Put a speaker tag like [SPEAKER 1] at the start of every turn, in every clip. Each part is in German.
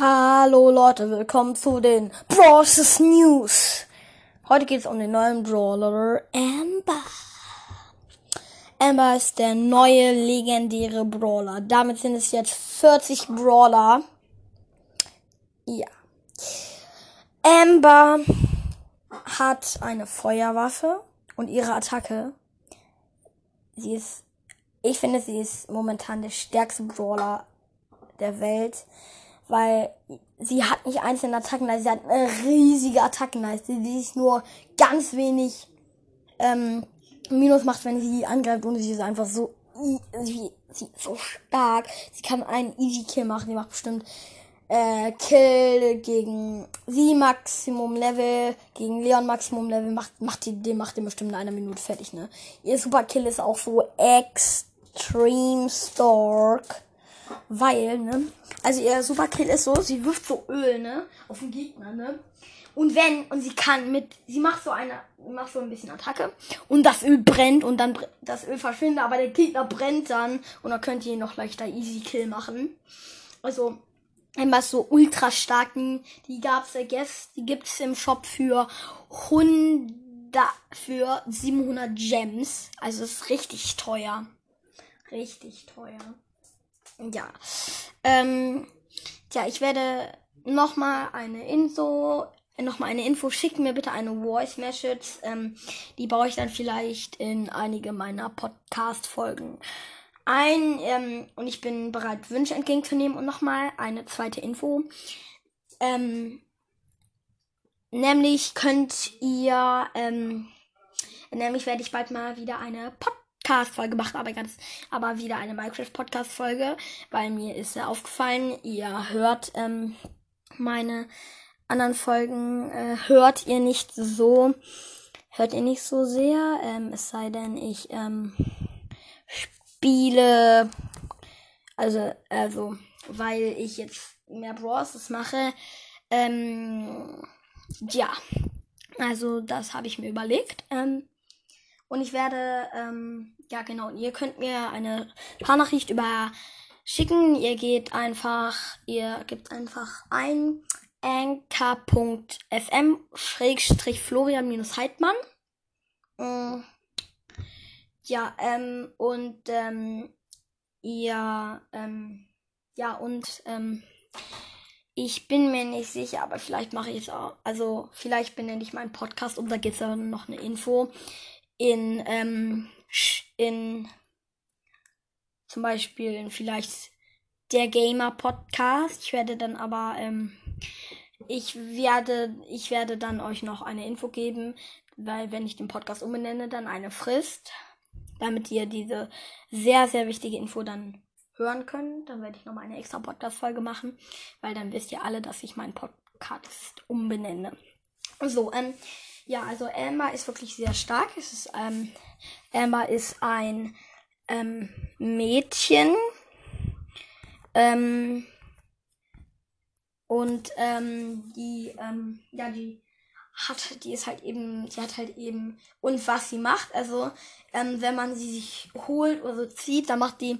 [SPEAKER 1] Hallo Leute, willkommen zu den Brawlers News. Heute geht es um den neuen Brawler Amber. Amber ist der neue legendäre Brawler. Damit sind es jetzt 40 Brawler. Ja. Amber hat eine Feuerwaffe und ihre Attacke. Sie ist, ich finde, sie ist momentan der stärkste Brawler der Welt weil sie hat nicht einzelne Attackenleiste, sie hat eine riesige Attackenleiste, die sich nur ganz wenig ähm, Minus macht, wenn sie angreift und sie ist einfach so sie, sie ist so stark. Sie kann einen Easy Kill machen, die macht bestimmt äh, Kill gegen sie Maximum Level, gegen Leon Maximum Level, macht, macht die, den macht den bestimmt in einer Minute fertig, ne? Ihr Super Kill ist auch so extrem stark. Weil, ne? Also ihr Superkill ist so, sie wirft so Öl, ne? Auf den Gegner, ne? Und wenn, und sie kann mit, sie macht so eine, macht so ein bisschen Attacke und das Öl brennt und dann das Öl verschwindet, aber der Gegner brennt dann und dann könnt ihr ihn noch leichter Easy Kill machen. Also, immer so ultra starken, die gab's, I guess, die gibt's im Shop für 100, für 700 Gems. Also ist richtig teuer. Richtig teuer. Ja. Ähm, ja, ich werde nochmal eine Info, nochmal eine Info schicken mir bitte eine Voice Message. Ähm, die baue ich dann vielleicht in einige meiner Podcast-Folgen ein. Ähm, und ich bin bereit, Wünsche entgegenzunehmen. Und nochmal eine zweite Info. Ähm, nämlich könnt ihr, ähm, nämlich werde ich bald mal wieder eine Podcast Podcast-Folge gemacht, aber ganz, aber wieder eine Minecraft-Podcast-Folge, weil mir ist ja aufgefallen, ihr hört ähm, meine anderen Folgen, äh, hört ihr nicht so, hört ihr nicht so sehr, ähm, es sei denn, ich ähm, spiele, also, also, weil ich jetzt mehr Brawls mache, ähm, ja, also das habe ich mir überlegt. Ähm, und ich werde, ähm, ja genau, ihr könnt mir eine Sprachnachricht über schicken. Ihr geht einfach, ihr gebt einfach ein anchor.fm schrägstrich Florian-Heidmann. Mm. Ja, ähm, und ähm, ihr, ähm, ja, und ähm, ich bin mir nicht sicher, aber vielleicht mache ich es auch. Also, vielleicht benenne ich meinen Podcast und da gibt es dann noch eine Info in, ähm, in zum Beispiel in vielleicht der Gamer Podcast. Ich werde dann aber, ähm, ich werde, ich werde dann euch noch eine Info geben, weil wenn ich den Podcast umbenenne, dann eine Frist, damit ihr diese sehr, sehr wichtige Info dann hören könnt. Dann werde ich nochmal eine extra Podcast-Folge machen, weil dann wisst ihr alle, dass ich meinen Podcast umbenenne. So, ähm, ja, also Amber ist wirklich sehr stark. Es ist, ähm, Amber ist ein ähm, Mädchen. Ähm, und ähm, die, ähm, ja, die hat, die ist halt eben, die hat halt eben, und was sie macht, also, ähm, wenn man sie sich holt oder so zieht, dann macht die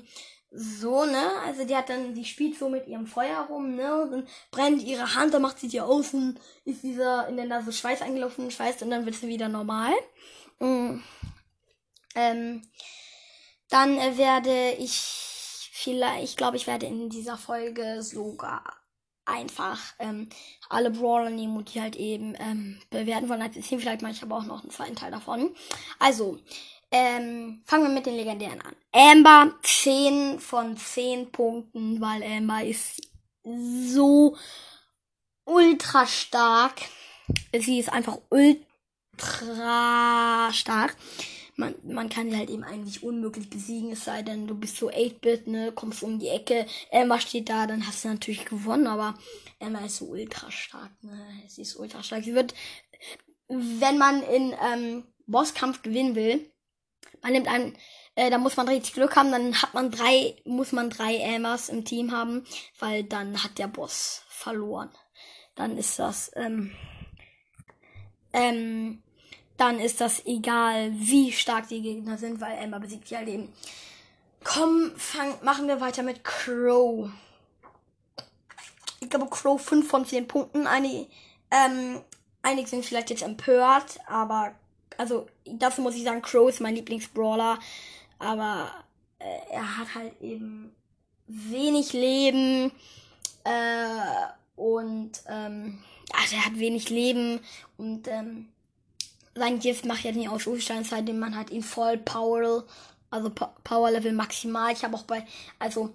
[SPEAKER 1] so, ne? Also die hat dann, die spielt so mit ihrem Feuer rum, ne? Und dann brennt ihre Hand, dann macht sie die außen, ist dieser in der Nase Schweiß eingelaufen, Schweiß und dann wird sie wieder normal. Mhm. Ähm, dann äh, werde ich vielleicht, ich glaube, ich werde in dieser Folge sogar einfach ähm, alle Brawler nehmen und die halt eben ähm, bewerten wollen als 10. Vielleicht mache ich aber auch noch einen zweiten Teil davon. Also, ähm, fangen wir mit den legendären an. Amber 10 von 10 Punkten, weil Amber ist so ultra stark. Sie ist einfach ultra stark. Man, man kann sie halt eben eigentlich unmöglich besiegen, es sei denn, du bist so 8-Bit, ne, kommst um die Ecke, Emma steht da, dann hast du natürlich gewonnen, aber Emma ist so ultra stark, ne, sie ist ultra stark. Sie wird, wenn man in ähm, Bosskampf gewinnen will, man nimmt einen, äh, da muss man richtig Glück haben, dann hat man drei, muss man drei Aimers im Team haben, weil dann hat der Boss verloren. Dann ist das, ähm, ähm, dann ist das egal, wie stark die Gegner sind, weil Emma besiegt ja Leben. Komm, fang, machen wir weiter mit Crow. ich glaube Crow 5 von 10 Punkten. Eine, ähm, einige sind vielleicht jetzt empört, aber also dazu muss ich sagen, Crow ist mein Lieblingsbrawler, aber äh, er hat halt eben wenig Leben äh, und ähm, also er hat wenig Leben und ähm, sein Gift macht jetzt nicht aus seitdem man hat ihn voll Power, also Power Level maximal. Ich habe auch bei, also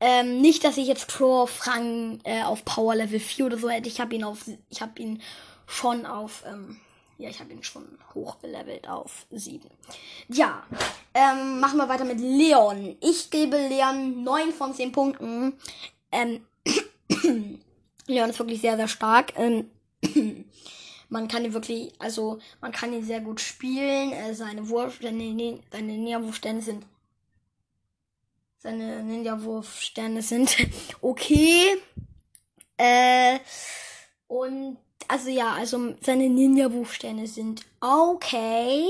[SPEAKER 1] ähm, nicht, dass ich jetzt Crow auf Rang äh, auf Power Level 4 oder so hätte. Ich habe ihn auf, ich habe ihn schon auf, ähm, ja, ich habe ihn schon hochgelevelt auf 7. Ja, ähm, machen wir weiter mit Leon. Ich gebe Leon 9 von 10 Punkten. Ähm, Leon ist wirklich sehr, sehr stark. Ähm, man kann ihn wirklich, also man kann ihn sehr gut spielen. Äh, seine Wurf, seine, seine Näherwurfstände sind seine Ninja-Wurfsterne sind okay. Äh, und also ja, also seine Ninja-Wurfsterne sind okay.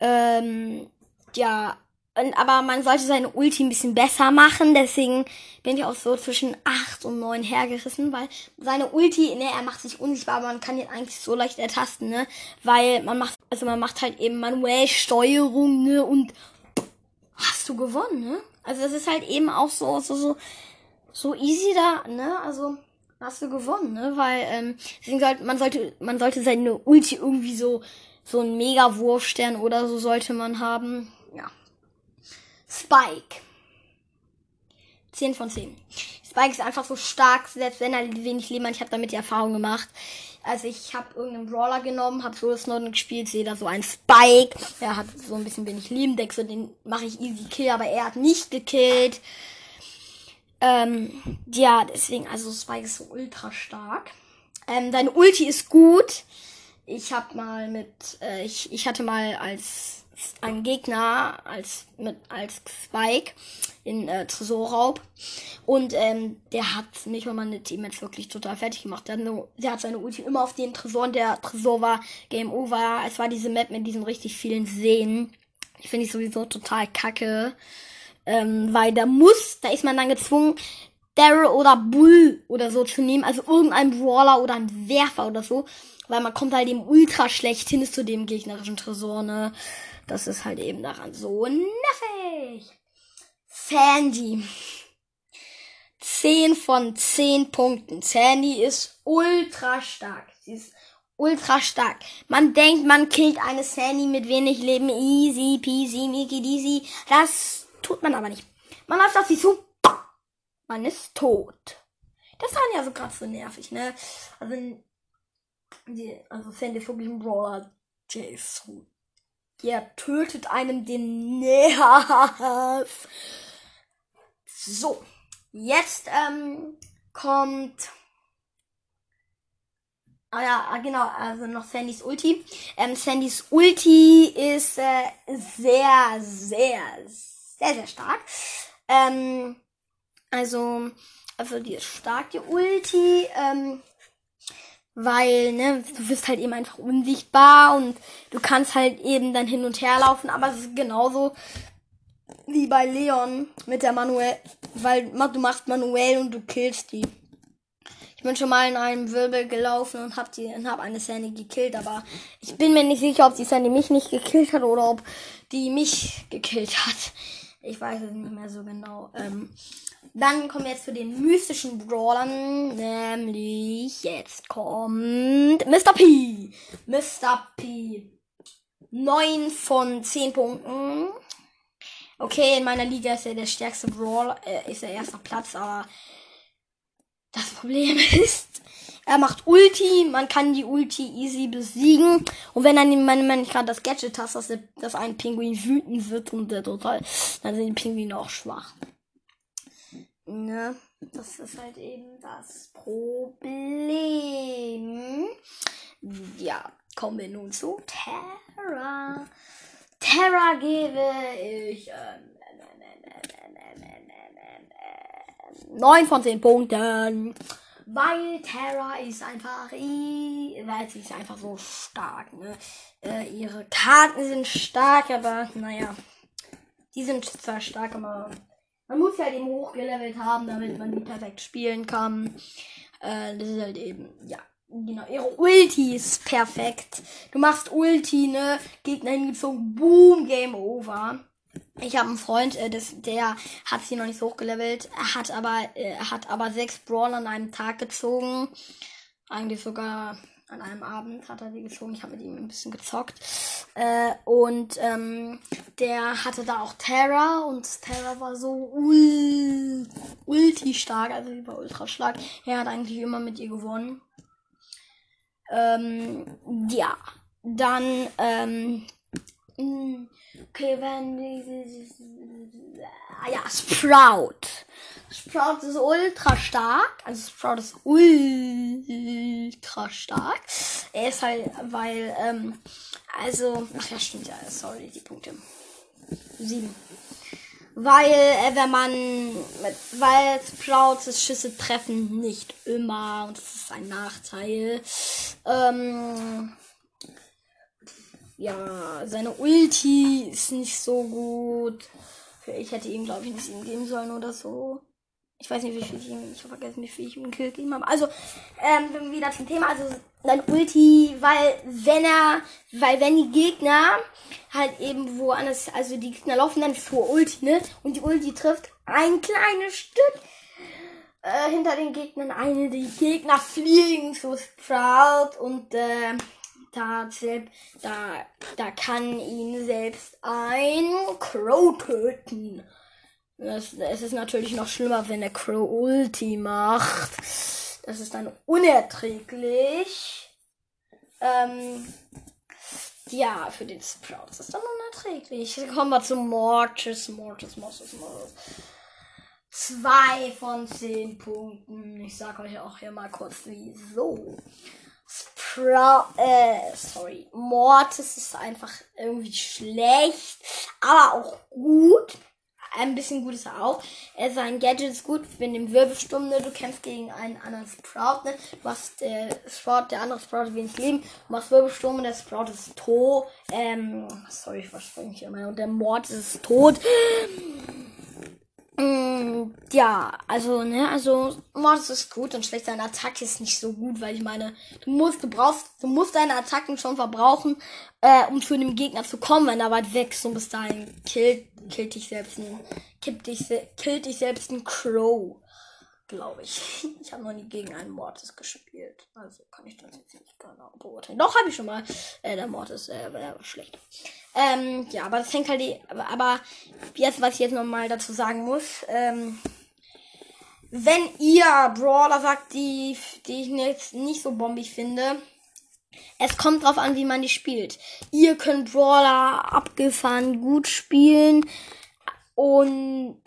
[SPEAKER 1] Ähm, ja, und, aber man sollte seine Ulti ein bisschen besser machen. Deswegen bin ich auch so zwischen 8 und 9 hergerissen, weil seine Ulti, ne, er macht sich unsichtbar, aber man kann ihn eigentlich so leicht ertasten, ne? Weil man macht, also man macht halt eben manuell Steuerung, ne? Und hast du gewonnen, ne? Also das ist halt eben auch so, so, so, so easy da, ne? Also hast du gewonnen, ne? Weil ähm, sollte, man sollte, man sollte seine Ulti irgendwie so, so ein Mega-Wurfstern oder so sollte man haben. Ja. Spike. 10 von 10. Spike ist einfach so stark, selbst wenn er wenig Leben hat. Ich habe damit die Erfahrung gemacht. Also ich habe irgendeinen Brawler genommen, habe so Snowden gespielt, sehe da so ein Spike. Er hat so ein bisschen wenig Leben, denke so, den mache ich easy kill, aber er hat nicht gekillt. Ähm, ja, deswegen, also Spike ist so ultra stark. Ähm, deine Ulti ist gut. Ich hab mal mit, äh, ich, ich hatte mal als ein Gegner als mit als Spike in äh, Tresorraub und ähm, der hat mich und meine Teammates wirklich total fertig gemacht. Der hat, nur, der hat seine Ulti immer auf den Tresor und der Tresor war Game Over. Es war diese Map mit diesen richtig vielen Seen. Ich finde ich sowieso total kacke, ähm, weil da muss, da ist man dann gezwungen, Daryl oder Bull oder so zu nehmen, also irgendein Brawler oder ein Werfer oder so, weil man kommt halt eben ultra schlecht hin zu dem gegnerischen Tresor, ne? Das ist halt eben daran so nervig. Sandy. 10 von 10 Punkten. Sandy ist ultra stark. Sie ist ultra stark. Man denkt, man killt eine Sandy mit wenig Leben. Easy peasy, Mickey deasy. Das tut man aber nicht. Man läuft auf sie zu. Man ist tot. Das war ja so gerade so nervig, ne? Also, die, also ein Brawler. Der ist so der tötet einem den Nerv. So, jetzt ähm, kommt. Ah ja, ah, genau, also noch Sandys Ulti. Ähm, Sandys Ulti ist äh, sehr, sehr, sehr, sehr stark. Ähm, also, also die ist stark, die Ulti. Ähm, weil, ne, du wirst halt eben einfach unsichtbar und du kannst halt eben dann hin und her laufen, aber es ist genauso wie bei Leon mit der Manuel, weil du machst manuell und du killst die. Ich bin schon mal in einem Wirbel gelaufen und hab die und hab eine Sandy gekillt, aber ich bin mir nicht sicher, ob die Sandy mich nicht gekillt hat oder ob die mich gekillt hat. Ich weiß es nicht mehr so genau. Ähm, dann kommen wir jetzt zu den mystischen Brawlern. Nämlich jetzt kommt Mr. P. Mr. P. 9 von 10 Punkten. Okay, in meiner Liga ist er der stärkste Brawler, äh, ist er erster Platz, aber das Problem ist, er macht Ulti, man kann die Ulti easy besiegen. Und wenn dann man, man gerade das Gadget hast, dass, dass ein Pinguin wütend wird und der total, dann sind die Pinguine auch schwach. Ne? Das ist halt eben das Problem. Ja, kommen wir nun zu Terra. Terra gebe ich ähm, 9 von 10 Punkten. Weil Terra ist einfach, weil sie ist einfach so stark, ne? Äh, ihre Karten sind stark, aber naja, die sind zwar stark, aber Man muss halt eben hochgelevelt haben, damit man die perfekt spielen kann. Äh, das ist halt eben, ja. Genau, ihre Ulti ist perfekt. Du machst Ulti, ne? Gegner hingezogen, boom, Game Over. Ich habe einen Freund, äh, das, der hat sie noch nicht so hochgelevelt, hat aber, äh, hat aber sechs Brawler an einem Tag gezogen. Eigentlich sogar an einem Abend hat er die gezogen. Ich habe mit ihm ein bisschen gezockt. Äh, und ähm, der hatte da auch Terra und Terra war so ul ulti stark, also die war ultra stark. Er hat eigentlich immer mit ihr gewonnen. Ähm, ja, dann ähm, Okay, wenn. Ah ja, Sprout. Sprout ist ultra stark. Also Sprout ist ultra stark. Er ist halt, weil, ähm, also. Ach ja, stimmt ja, sorry, die Punkte. Sieben. Weil, äh, wenn man, weil Sprouts Schüsse treffen nicht immer und das ist ein Nachteil. Ähm, ja, seine Ulti ist nicht so gut. Ich hätte ihm, glaube ich, nicht ihm geben sollen oder so. Ich weiß nicht, wie viel ich ihm, ich habe vergessen, wie viel ich ihm Kill gegeben habe. Also, ähm, wieder zum Thema. Also, sein Ulti, weil, wenn er, weil, wenn die Gegner halt eben woanders, also die Gegner laufen dann vor Ulti, ne? Und die Ulti trifft ein kleines Stück äh, hinter den Gegnern. Eine, die Gegner fliegen zu Sprout und, äh, da, da, da kann ihn selbst ein Crow töten. Das, es ist natürlich noch schlimmer, wenn der Crow Ulti macht. Das ist dann unerträglich. Ähm, ja, für den Sprout ist dann unerträglich. Kommen wir zu Mortis, Mortis, Mortis, Mortis. Zwei von zehn Punkten. Ich sag euch auch hier mal kurz wieso. Sprout, äh, sorry, Mortis ist einfach irgendwie schlecht, aber auch gut. Ein bisschen gut ist er auch. Er sein Gadget ist gut, wenn dem Wirbelsturm, ne? Du kämpfst gegen einen anderen Sprout, ne? Du hast der Sprout, der andere Sprout wenig Leben. Du machst Wirbelsturm und der Sprout ist tot. Ähm, sorry, ich verspringe hier immer. Und der Mord ist tot. Mm, ja, also, ne, also, Mortis ist gut und schlecht seine Attacke ist nicht so gut, weil ich meine, du musst, du brauchst, du musst deine Attacken schon verbrauchen, äh, um zu dem Gegner zu kommen, wenn er weit weg ist. Und bis dahin killt, killt dich selbst ein, killt dich, killt dich selbst ein Crow glaube ich. Ich habe noch nie gegen einen Mortis gespielt. Also kann ich das jetzt nicht genau beurteilen. Doch, habe ich schon mal. Äh, der Mortis äh, war schlecht. Ähm, ja, aber das hängt halt. Die, aber, jetzt, was ich jetzt nochmal dazu sagen muss. Ähm, wenn ihr Brawler sagt, die, die ich jetzt nicht so bombig finde, es kommt drauf an, wie man die spielt. Ihr könnt Brawler abgefahren gut spielen und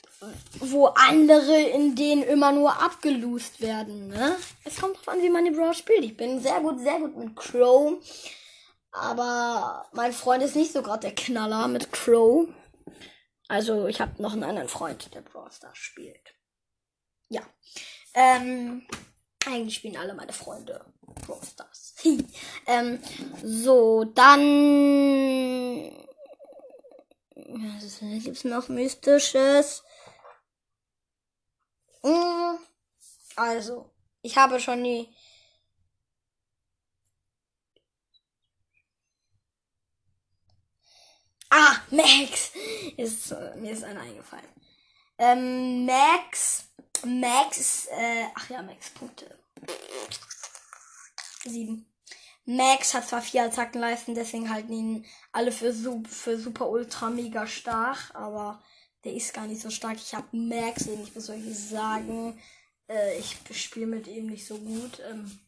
[SPEAKER 1] wo andere in denen immer nur abgeloost werden, ne? Es kommt drauf an, wie man die Brawl spielt. Ich bin sehr gut, sehr gut mit Crow. Aber mein Freund ist nicht so gerade der Knaller mit Crow. Also ich habe noch einen anderen Freund, der Brawl Stars spielt. Ja. Ähm, eigentlich spielen alle meine Freunde Brawl Stars. ähm, so, dann. Was gibt's noch Mystisches? Mm, also, ich habe schon die. Ah, Max! Ist, mir ist einer eingefallen. Ähm, Max. Max, äh, ach ja, Max Punkte. Sieben. Max hat zwar vier Attackenleisten, deswegen halten ihn alle für, für super ultra mega stark, aber der ist gar nicht so stark. Ich habe Max, ich muss euch sagen, äh, ich spiele mit ihm nicht so gut. Ähm,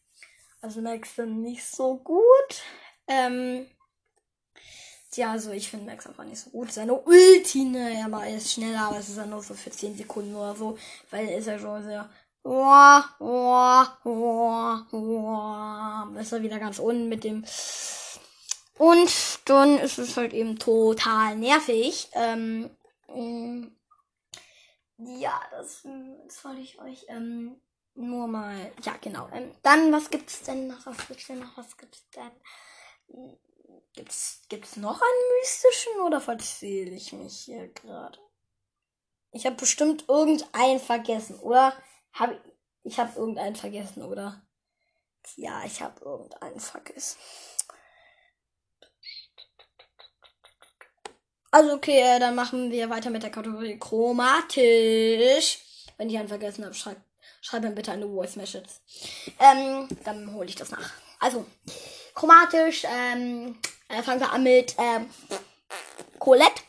[SPEAKER 1] also Max dann nicht so gut. Ähm, ja, also ich finde Max einfach nicht so gut. Seine Ulti, ne, aber er ist schneller, aber es ist ja nur so für 10 Sekunden oder so, weil er ist ja schon sehr Oh, oh, oh, oh. Ist er wieder ganz unten mit dem. Und dann ist es halt eben total nervig. Ähm, ja, das, das wollte ich euch ähm, nur mal. Ja, genau. Ähm, dann, was gibt's denn noch? Was gibt's denn noch? Was gibt's denn? Gibt's, gibt's noch einen mystischen oder verzähle ich mich hier gerade? Ich habe bestimmt irgendeinen vergessen, oder? Hab, ich habe irgendeinen vergessen, oder? Ja, ich habe irgendeinen vergessen. Also okay, äh, dann machen wir weiter mit der Kategorie chromatisch. Wenn ich einen vergessen habe, schreibt schreib mir bitte eine Voice Message. Ähm, dann hole ich das nach. Also, chromatisch, ähm, äh, fangen wir an mit ähm, Colette.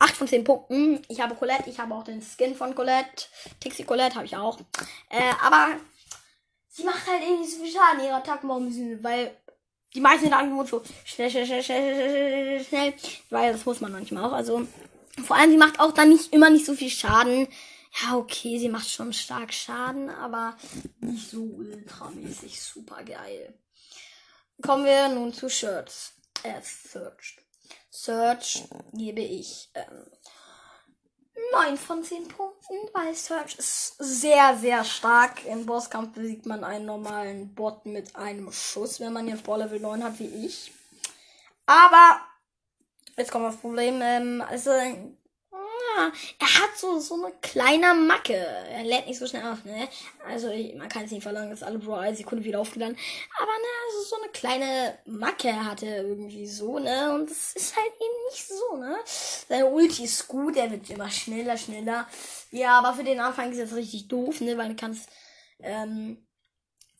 [SPEAKER 1] 8 von 10 Punkten. Ich habe Colette, ich habe auch den Skin von Colette. Tixie Colette habe ich auch. Äh, aber sie macht halt irgendwie so viel Schaden. Ihre Attacken weil die meisten sagen so schnell, schnell, schnell, schnell, schnell, schnell, weil das muss man manchmal auch. Also vor allem, sie macht auch dann nicht immer nicht so viel Schaden. Ja, okay, sie macht schon stark Schaden, aber nicht so ultramäßig super geil. Kommen wir nun zu Shirts. Äh, Search. Search gebe ich ähm, 9 von 10 Punkten, weil Search ist sehr, sehr stark. Im Bosskampf besiegt man einen normalen Bot mit einem Schuss, wenn man jetzt Ball Level 9 hat wie ich. Aber, jetzt kommt das Problem, ähm, also er hat so, so eine kleine Macke. Er lädt nicht so schnell auf, ne? Also, ich, man kann es nicht verlangen, dass alle Bro eine Sekunde wieder aufgeladen. Aber, ne, also so eine kleine Macke hatte irgendwie so, ne? Und das ist halt eben nicht so, ne? Seine Ulti ist gut, er wird immer schneller, schneller. Ja, aber für den Anfang ist das richtig doof, ne? Weil du kannst, ähm,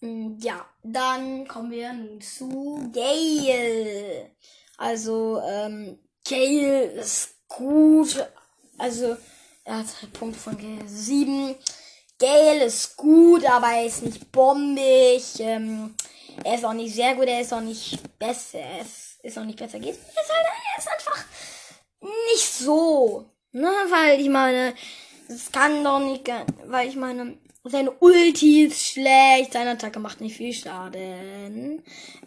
[SPEAKER 1] ja, dann kommen wir nun zu Gale. Also, ähm, Gale ist gut, also, er hat halt Punkte von Gale 7. Gale ist gut, aber er ist nicht bombig. Ähm, er ist auch nicht sehr gut, er ist auch nicht besser. Er ist, ist auch nicht besser. Er ist halt, er ist einfach nicht so. Ne, weil ich meine, es kann doch nicht, weil ich meine, seine Ulti ist schlecht, seine Attacke macht nicht viel Schaden.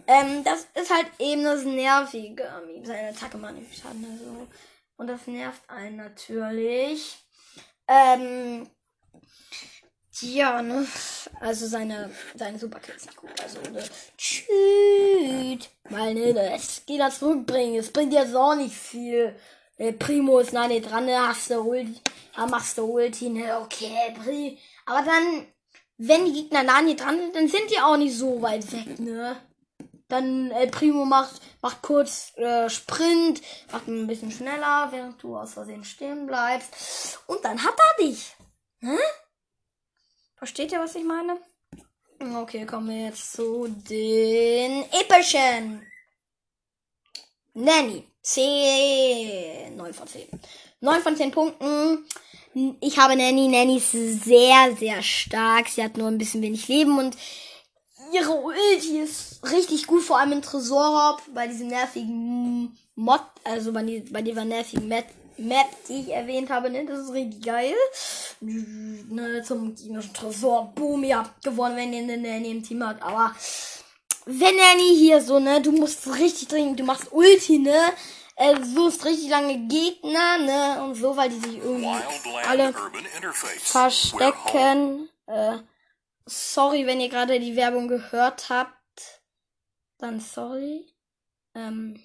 [SPEAKER 1] Ähm, das ist halt eben das Nervige. Seine Attacke macht nicht viel Schaden. Also, und das nervt einen natürlich. Ähm, ja, ne? Also seine, seine Superkill nicht gut. Also, ne? Tschüss. Weil, ne, das geht da zurückbringen. Es bringt jetzt auch nicht viel. Der Primo ist nah dran, ne? Hast du Ulti. Ja, machst du Ulti, ne? Okay, Pri. Aber dann, wenn die Gegner nah dran sind, dann sind die auch nicht so weit weg, ne? Dann El Primo macht, macht kurz äh, Sprint, macht ein bisschen schneller, während du aus Versehen stehen bleibst. Und dann hat er dich. Hä? Versteht ihr, was ich meine? Okay, kommen wir jetzt zu den epischen. Nanny. 10. 9 von 10. 9 von 10 Punkten. Ich habe Nanny. Nanny ist sehr, sehr stark. Sie hat nur ein bisschen wenig Leben und ihre Ulti ist richtig gut, vor allem in Tresorhop, bei diesem nervigen Mod, also bei, die, bei dieser nervigen Map, Map, die ich erwähnt habe, ne? Das ist richtig geil. Ne, zum gegnerischen Tresor. Boom, ihr habt gewonnen, wenn ihr eine Nanny im Team habt. Aber wenn Nanny hier so, ne, du musst richtig dringend, du machst Ulti, ne? Äh, suchst richtig lange Gegner, ne? Und so, weil die sich irgendwie alle verstecken. Äh, sorry, wenn ihr gerade die Werbung gehört habt. Dann sorry. Ähm,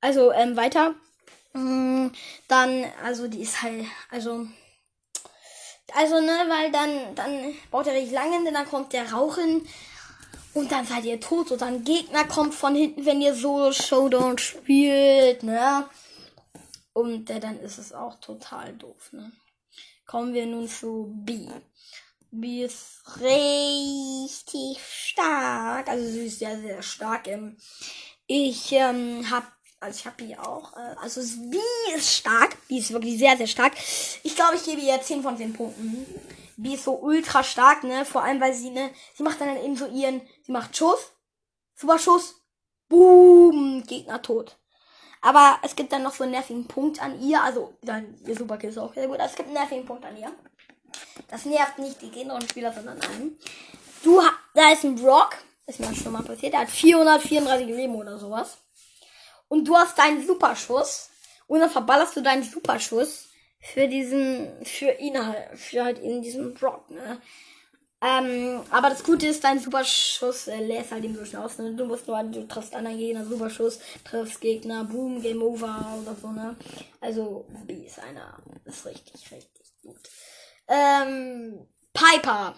[SPEAKER 1] also, ähm, weiter. Mm, dann, also, die ist halt, also, also, ne, weil dann, dann baut er richtig lange, denn dann kommt der Rauch hin und dann seid ihr tot und dann Gegner kommt von hinten, wenn ihr Solo Showdown spielt, ne? Und äh, dann ist es auch total doof, ne? Kommen wir nun zu B. B ist richtig stark. Also sie ist sehr, sehr stark. Ich ähm, habe also ich habe die auch. Äh, also B ist stark. B ist wirklich sehr, sehr stark. Ich glaube, ich gebe ihr 10 von 10 Punkten. B ist so ultra stark, ne? Vor allem, weil sie, ne, sie macht dann eben so ihren, sie macht Schuss, Super Schuss, boom, Gegner tot. Aber es gibt dann noch so einen nervigen Punkt an ihr. Also, dann, ihr Superkill ist auch sehr gut. Also, es gibt einen nervigen Punkt an ihr. Das nervt nicht die gegnerischen Spieler, sondern einen. Du, da ist ein Brock. Ist mir schon mal passiert. Der hat 434 Leben oder sowas. Und du hast deinen Superschuss. Und dann verballerst du deinen Superschuss für diesen, für ihn halt, für halt in diesem Brock, ne? Ähm, aber das Gute ist, dein Superschuss äh, lässt halt eben so schnell aus. Ne? Du musst nur, du triffst anderen Gegner, Superschuss, triffst Gegner, Boom, Game Over oder so, ne? Also, B ist einer. Ist richtig, richtig. Ähm, Piper.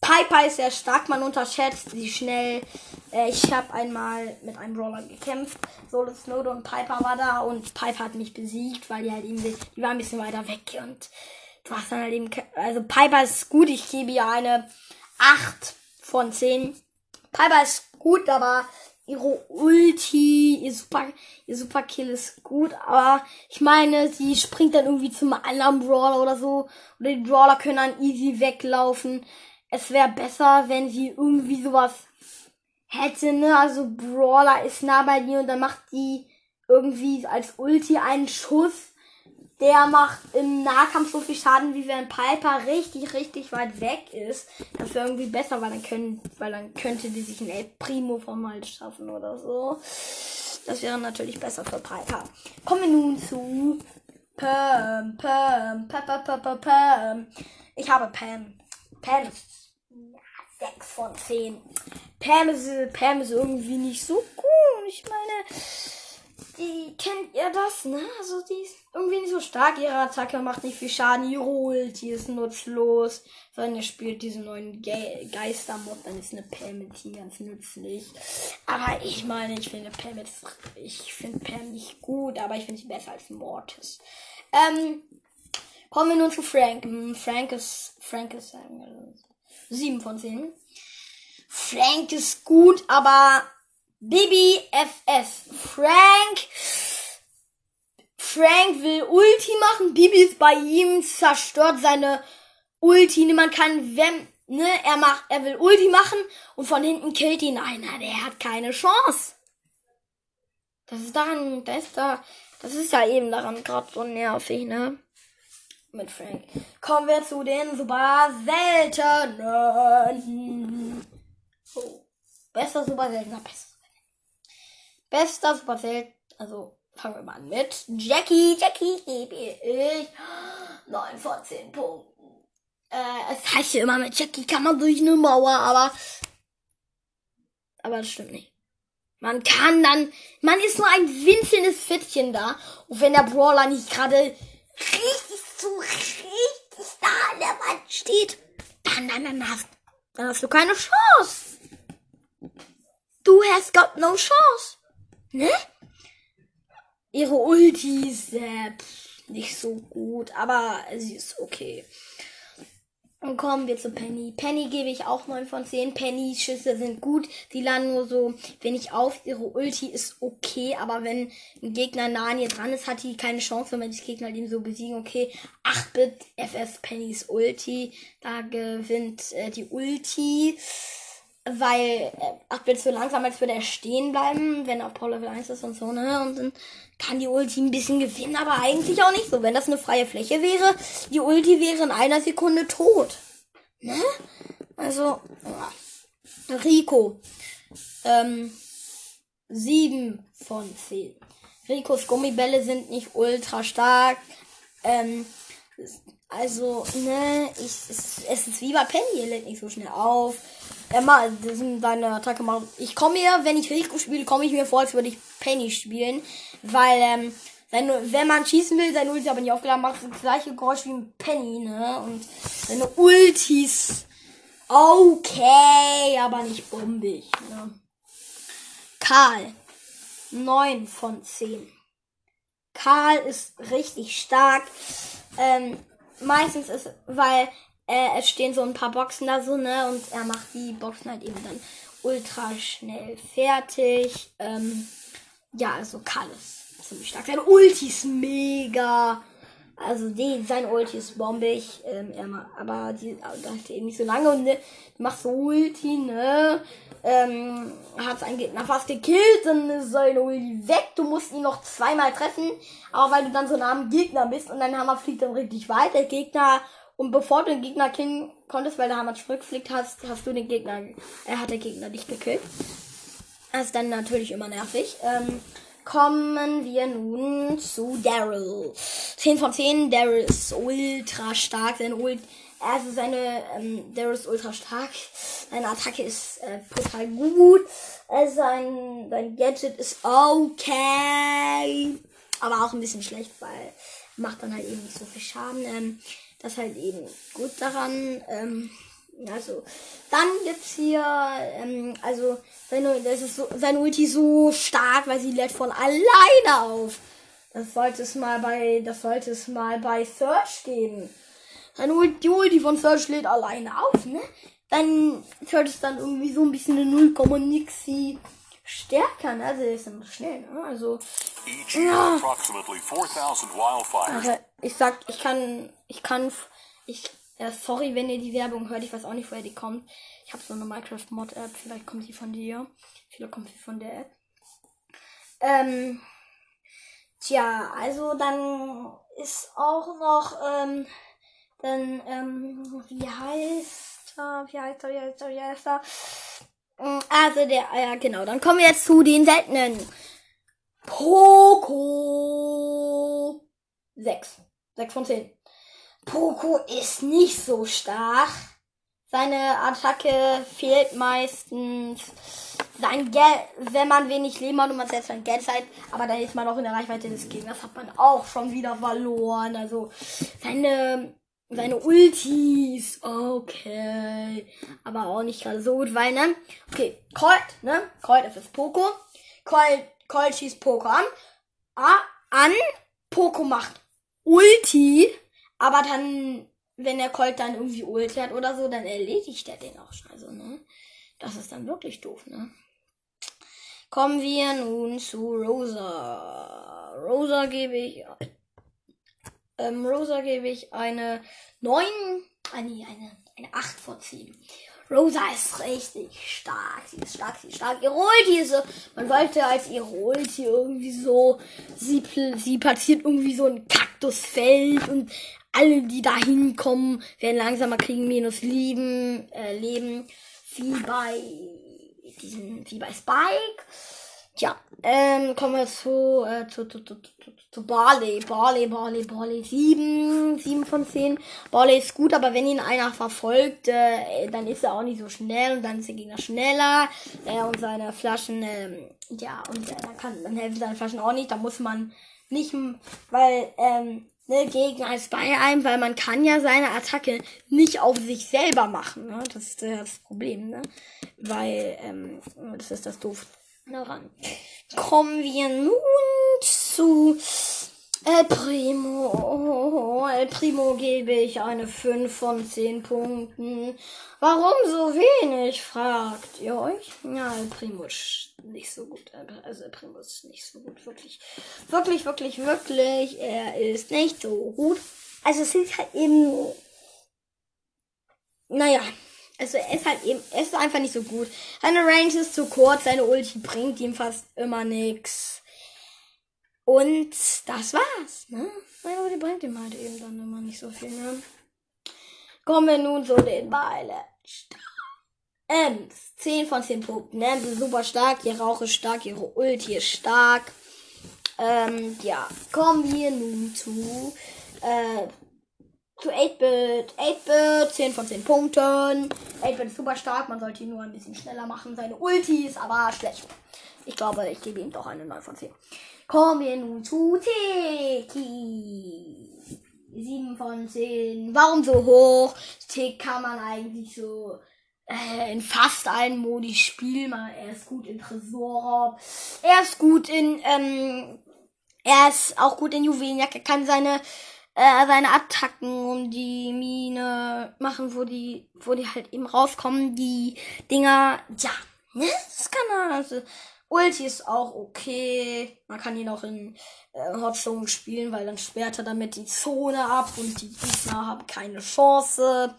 [SPEAKER 1] Piper ist sehr stark, man unterschätzt sie schnell. Äh, ich habe einmal mit einem Brawler gekämpft. Solo Snowdo und Piper war da und Piper hat mich besiegt, weil die halt eben, die war ein bisschen weiter weg und du hast dann halt eben, also Piper ist gut, ich gebe ihr eine 8 von 10. Piper ist gut, aber ihre Ulti, ihr Super, ihr Superkill ist gut, aber ich meine, sie springt dann irgendwie zum anderen Brawler oder so, oder die Brawler können dann easy weglaufen. Es wäre besser, wenn sie irgendwie sowas hätte, ne, also Brawler ist nah bei dir und dann macht die irgendwie als Ulti einen Schuss der macht im Nahkampf so viel Schaden, wie wenn Piper richtig, richtig weit weg ist. Das wäre irgendwie besser, weil dann können, weil dann könnte die sich ein El Primo vom Hals schaffen oder so. Das wäre natürlich besser für Piper. Kommen wir nun zu Pam, Pam, Pam, Pam, Pam, Pam. Ich habe Pam. Pam ist ja, 6 von 10. Pam ist, Pam ist irgendwie nicht so gut. Ich meine, die kennt ihr das, ne? Also die ist irgendwie nicht so stark. Ihre Attacke macht nicht viel Schaden. Ihre Ulti ist nutzlos. Wenn ihr spielt diesen neuen Ge Geistermod, dann ist eine Palmetty ganz nützlich. Aber ich meine, ich finde Pam ich finde Pam nicht gut, aber ich finde sie besser als Mortis. Ähm, kommen wir nun zu Frank. Hm, Frank ist, Frank ist, äh, 7 von 10. Frank ist gut, aber Bibi FS. Frank. Frank will Ulti machen. Bibi ist bei ihm, zerstört seine Ulti. Man kann, wenn, ne, er macht, er will Ulti machen und von hinten killt ihn einer. Der hat keine Chance. Das ist daran, das ist da, das ist ja eben daran gerade so nervig, ne? Mit Frank. Kommen wir zu den super seltenen. Oh. Besser super seltener, besser. Bester Supercell, also fangen wir mal an mit Jackie. Jackie gebe ich 9 von 10 Punkten. Äh, es heißt ja immer, mit Jackie kann man durch eine Mauer, aber. Aber das stimmt nicht. Man kann dann. Man ist nur ein winzelndes Fittchen da. Und wenn der Brawler nicht gerade richtig so richtig da an der Wand steht, dann, dann, dann, hast, dann hast du keine Chance. Du hast got no chance. Ne? Ihre Ulti ist äh, nicht so gut, aber sie ist okay. Und kommen wir zu Penny. Penny gebe ich auch 9 von 10. Pennys Schüsse sind gut. Die landen nur so wenig auf. Ihre Ulti ist okay, aber wenn ein Gegner nah an ihr dran ist, hat die keine Chance, wenn die Gegner den so besiegen. Okay, 8-Bit FS Pennys Ulti. Da gewinnt äh, die Ulti weil äh, 8-Bit so langsam, als würde er stehen bleiben, wenn er auf Power Level 1 ist und so, ne? Und dann kann die Ulti ein bisschen gewinnen, aber eigentlich auch nicht so. Wenn das eine freie Fläche wäre, die Ulti wäre in einer Sekunde tot. Ne? Also, ja. Rico. Ähm, 7 von 10. Ricos Gummibälle sind nicht ultra stark. Ähm, also, ne, ich, es, es ist wie bei Penny, er lädt nicht so schnell auf. Er macht, seine Attacke macht. Ich komme mir, wenn ich Rico spiele, komme ich mir vor, als würde ich Penny spielen. Weil, ähm, seine, wenn man schießen will, sein Ulti aber nicht aufgeladen, macht das gleiche Geräusch wie ein Penny, ne? Und seine Ultis okay, aber nicht bombig, ne? Karl. 9 von 10. Karl ist richtig stark. Ähm, meistens ist, weil äh, es stehen so ein paar Boxen da so, ne? Und er macht die Boxen halt eben dann ultra schnell fertig. Ähm, ja, also Karl ist ziemlich stark. Sein Ulti ist mega. Also die, sein Ulti ist bombig, ähm, er, aber die dauert eben nicht so lange und ne, macht so Ulti, ne? Ähm, hat seinen Gegner fast gekillt, dann ist sein Ulti weg. Du musst ihn noch zweimal treffen, auch weil du dann so nah am Gegner bist und dein Hammer fliegt dann richtig weit. Der Gegner und bevor du den Gegner killen konntest, weil der Hammer zurückfliegt hast, hast du den Gegner, er hat der Gegner dich gekillt. Das ist dann natürlich immer nervig. Ähm, kommen wir nun zu Daryl. 10 von 10. Daryl ist ultra stark. Sein Ult, also seine, ähm, der ist ultra stark. Seine Attacke ist äh, total gut. Äh, sein, sein Gadget ist okay. Aber auch ein bisschen schlecht, weil macht dann halt eben nicht so viel Schaden. Ähm, das ist halt eben gut daran. Ähm, also, dann gibt's hier, ähm, also, seine, das ist so, seine Ulti so stark, weil sie lädt von alleine auf. Das sollte es mal bei, das sollte es mal bei Search geben. Seine Ulti, Ulti von Search lädt alleine auf, ne? Dann hört es dann irgendwie so ein bisschen eine 0,nixi stärker, ne? Also, der ist dann schnell, ne? Also, ja. Ich sag, ich kann, ich kann, ich, ja, sorry, wenn ihr die Werbung hört. Ich weiß auch nicht, woher die kommt. Ich habe so eine Minecraft-Mod-App. Vielleicht kommt sie von dir. Vielleicht kommt sie von der App. Ähm, tja, also dann ist auch noch, ähm, dann, ähm, wie heißt er? Wie heißt er? Wie heißt er? Wie heißt er? Mm, also der, ja genau. Dann kommen wir jetzt zu den seltenen. Poco. 6. 6 von 10. Poco ist nicht so stark. Seine Attacke fehlt meistens. Sein Geld, wenn man wenig Leben hat und man setzt sein Geld Zeit, aber dann ist man auch in der Reichweite des Gegners, hat man auch schon wieder verloren. Also seine seine Ultis, okay, aber auch nicht gerade so gut, weil ne, okay, Colt, ne, Colt ist Poco, Colt, Colt schießt Poco an, ah, an, Poco macht Ulti, aber dann, wenn der Colt dann irgendwie Ulti hat oder so, dann erledigt er den auch schon. Also, ne? Das ist dann wirklich doof, ne? Kommen wir nun zu Rosa. Rosa gebe ich. Ähm, Rosa gebe ich eine 9. Ah, nee, eine, eine 8 vor 10. Rosa ist richtig stark. Sie ist stark, sie ist stark. Ulti ist so, man wollte als ihre Ulti irgendwie so, sie, sie platziert irgendwie so ein Kaktusfeld und alle, die da hinkommen, werden langsamer kriegen minus Leben, äh, Leben, wie bei diesen, wie bei Spike. Tja, ähm, kommen wir zu, äh, zu, zu, zu, zu, zu Barley. Barley, Barley, Barley. Sieben, sieben von zehn. Barley ist gut, aber wenn ihn einer verfolgt, äh, dann ist er auch nicht so schnell und dann ist der Gegner schneller. Äh, und seine Flaschen, ähm, ja, und äh, dann kann, dann helfen seine Flaschen auch nicht. Da muss man nicht, weil, ähm, ne, gegen als bei einem, weil man kann ja seine Attacke nicht auf sich selber machen. Ne? Das ist das Problem, ne? Weil, ähm, das ist das doof daran. Kommen wir nun zu El Primo. El Primo gebe ich eine 5 von 10 Punkten. Warum so wenig, fragt ihr euch? Ja, El Primo ist nicht so gut. Also El Primo ist nicht so gut. Wirklich, wirklich, wirklich, wirklich. Er ist nicht so gut. Also es ist halt eben... Naja, also er ist halt eben, er ist einfach nicht so gut. Seine Range ist zu kurz, seine Ulti bringt ihm fast immer nix. Und das war's, ne? Seine Ulti bringt ihm halt eben dann immer nicht so viel, ne? Kommen wir nun zu den Beile. Ems, 10 von 10 Punkten, ne? Super stark, ihr Rauch ist stark, ihre Ulti ist stark. Ähm, ja, kommen wir nun zu äh, zu 8-Bit. 8-Bit, 10 von 10 Punkten. 8-Bit ist super stark, man sollte ihn nur ein bisschen schneller machen. Seine Ulti ist aber schlecht. Ich glaube, ich gebe ihm doch eine 9 von 10. Kommen wir nun zu Tiki. 7 von 10. Warum so hoch? Tick kann man eigentlich so äh, in fast allen Modi spielen. Er ist gut in Tresor. Er ist gut in, ähm, er ist auch gut in Juwelenjagd. Er kann seine äh, seine Attacken um die Mine machen, wo die, wo die halt eben rauskommen, die Dinger, ja, ne, das kann er, also, Ulti ist auch okay. Man kann ihn auch in äh, Hotzone spielen, weil dann sperrt er damit die Zone ab und die Gegner haben keine Chance.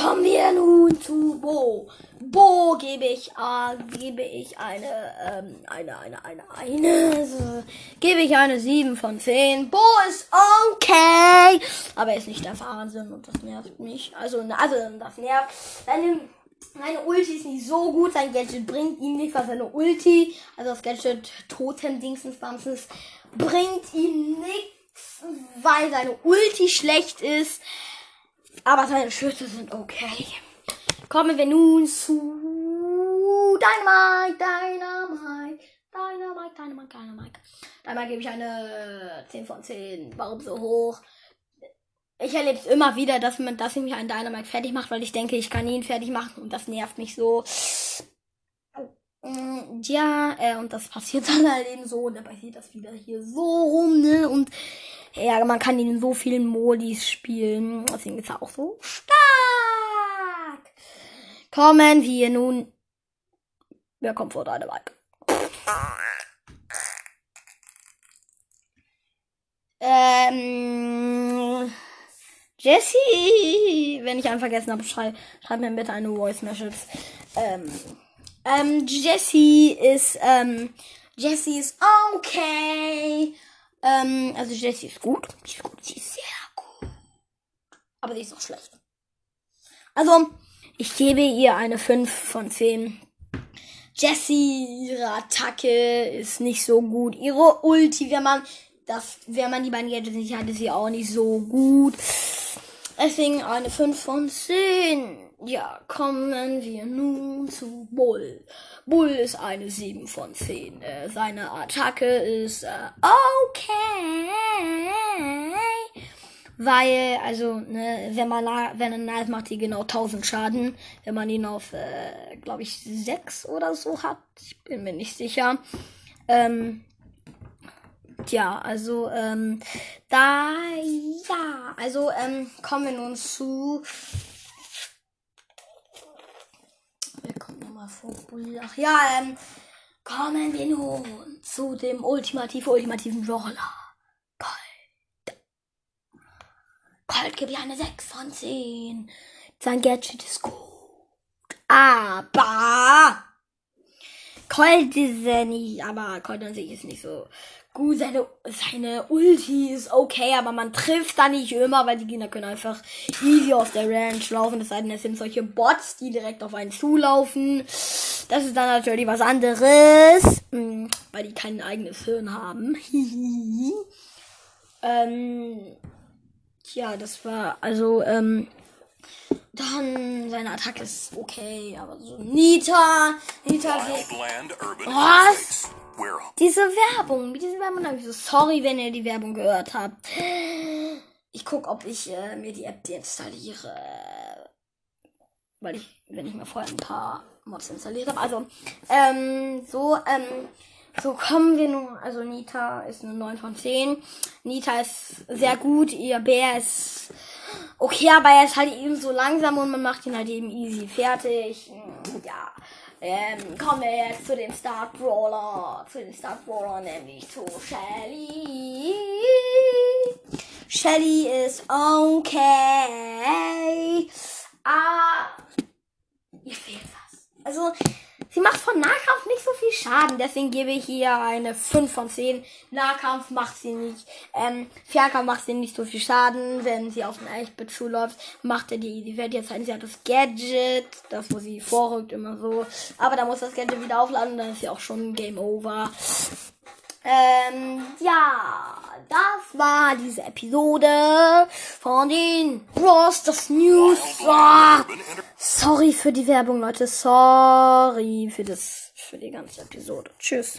[SPEAKER 1] Kommen wir nun zu Bo. Bo gebe ich, äh, gebe ich eine, ähm, eine, eine, eine, eine, so, gebe ich eine 7 von 10. Bo ist okay, aber er ist nicht der Wahnsinn und das nervt mich. Also, also das nervt. Seine, seine Ulti ist nicht so gut, sein Gadget bringt ihm nicht, was seine Ulti, also das Gadget Totem Dingsens bringt ihm nichts, weil seine Ulti schlecht ist. Aber seine Schüsse sind okay. Kommen wir nun zu Dynamite, Dynamite, Dynamite, Dynamite, Dynamite. Dynamite gebe ich eine 10 von 10. Warum so hoch? Ich erlebe es immer wieder, dass man, dass ich mich einen Dynamite fertig macht, weil ich denke, ich kann ihn fertig machen und das nervt mich so. Mm, ja, äh, und das passiert dann halt eben so und dann passiert das wieder hier so rum, ne? Und ja, man kann ihn in so vielen Modis spielen. Deswegen ist er auch so stark. Kommen wir nun. Wer kommt vor deine Mike? Ähm. Jesse, wenn ich einen vergessen habe, schrei, schreib mir bitte eine Voice Message. Ähm, ähm, Jesse ist, ähm, Jesse ist okay. Ähm, also Jesse ist gut. Sie ist gut. Sie ist sehr gut. Aber sie ist auch schlecht. Also, ich gebe ihr eine 5 von 10. Jessie, ihre Attacke ist nicht so gut. Ihre Ulti, wenn man das, wenn man die beiden Gadgets nicht hatte, ist sie auch nicht so gut. Deswegen eine 5 von 10. Ja, kommen wir nun zu Bull. Bull ist eine 7 von 10. Äh, seine Attacke ist äh, okay. Weil, also, ne, wenn man wenn er Knife macht, die genau 1000 Schaden. Wenn man ihn auf, äh, glaube ich, 6 oder so hat. Ich bin mir nicht sicher. Ähm, ja, also ähm, da ja, also ähm, kommen wir nun zu. Wer kommt nochmal vor? Ach ja, ähm, kommen wir nun zu dem ultimativ ultimativen Roller. Colt. Colt gibt ja eine 6 von 10. Sein Gadget ist gut. Aber Colt ist ja nicht, aber Colt an sich ist nicht so Gut, seine, seine Ulti ist okay, aber man trifft da nicht immer, weil die Gegner können einfach easy aus der Range laufen. Das heißt, es sind solche Bots, die direkt auf einen zulaufen. Das ist dann natürlich was anderes, hm, weil die kein eigenes Hirn haben. ähm, tja, das war, also, ähm, dann seine Attacke ist okay, aber so Nita, Nita, was? Diese Werbung, diese Werbung habe ich so. Sorry, wenn ihr die Werbung gehört habt. Ich guck, ob ich äh, mir die App deinstalliere. Weil ich, wenn ich mir vorher ein paar Mods installiert habe. Also, ähm, so, ähm, so kommen wir nun. Also, Nita ist eine 9 von 10. Nita ist sehr gut. Ihr Bär ist okay, aber er ist halt eben so langsam und man macht ihn halt eben easy fertig. Ja. Ähm, kommen wir jetzt zu dem Start Brawler. Zu dem Start Brawler, nämlich zu Shelly. Shelly ist okay. Ah, ihr fehlt was. Also, Sie macht von Nahkampf nicht so viel Schaden, deswegen gebe ich hier eine 5 von 10. Nahkampf macht sie nicht. Ähm, Fernkampf macht sie nicht so viel Schaden. Wenn sie auf den Eichbett zuläuft, macht er die, die wird jetzt ein, sie hat das Gadget, das wo sie vorrückt, immer so. Aber da muss das Gadget wieder aufladen, dann ist sie auch schon Game Over. Ähm, ja, das war diese Episode von den Rosters News. Oh, sorry für die Werbung, Leute. Sorry für das, für die ganze Episode. Tschüss.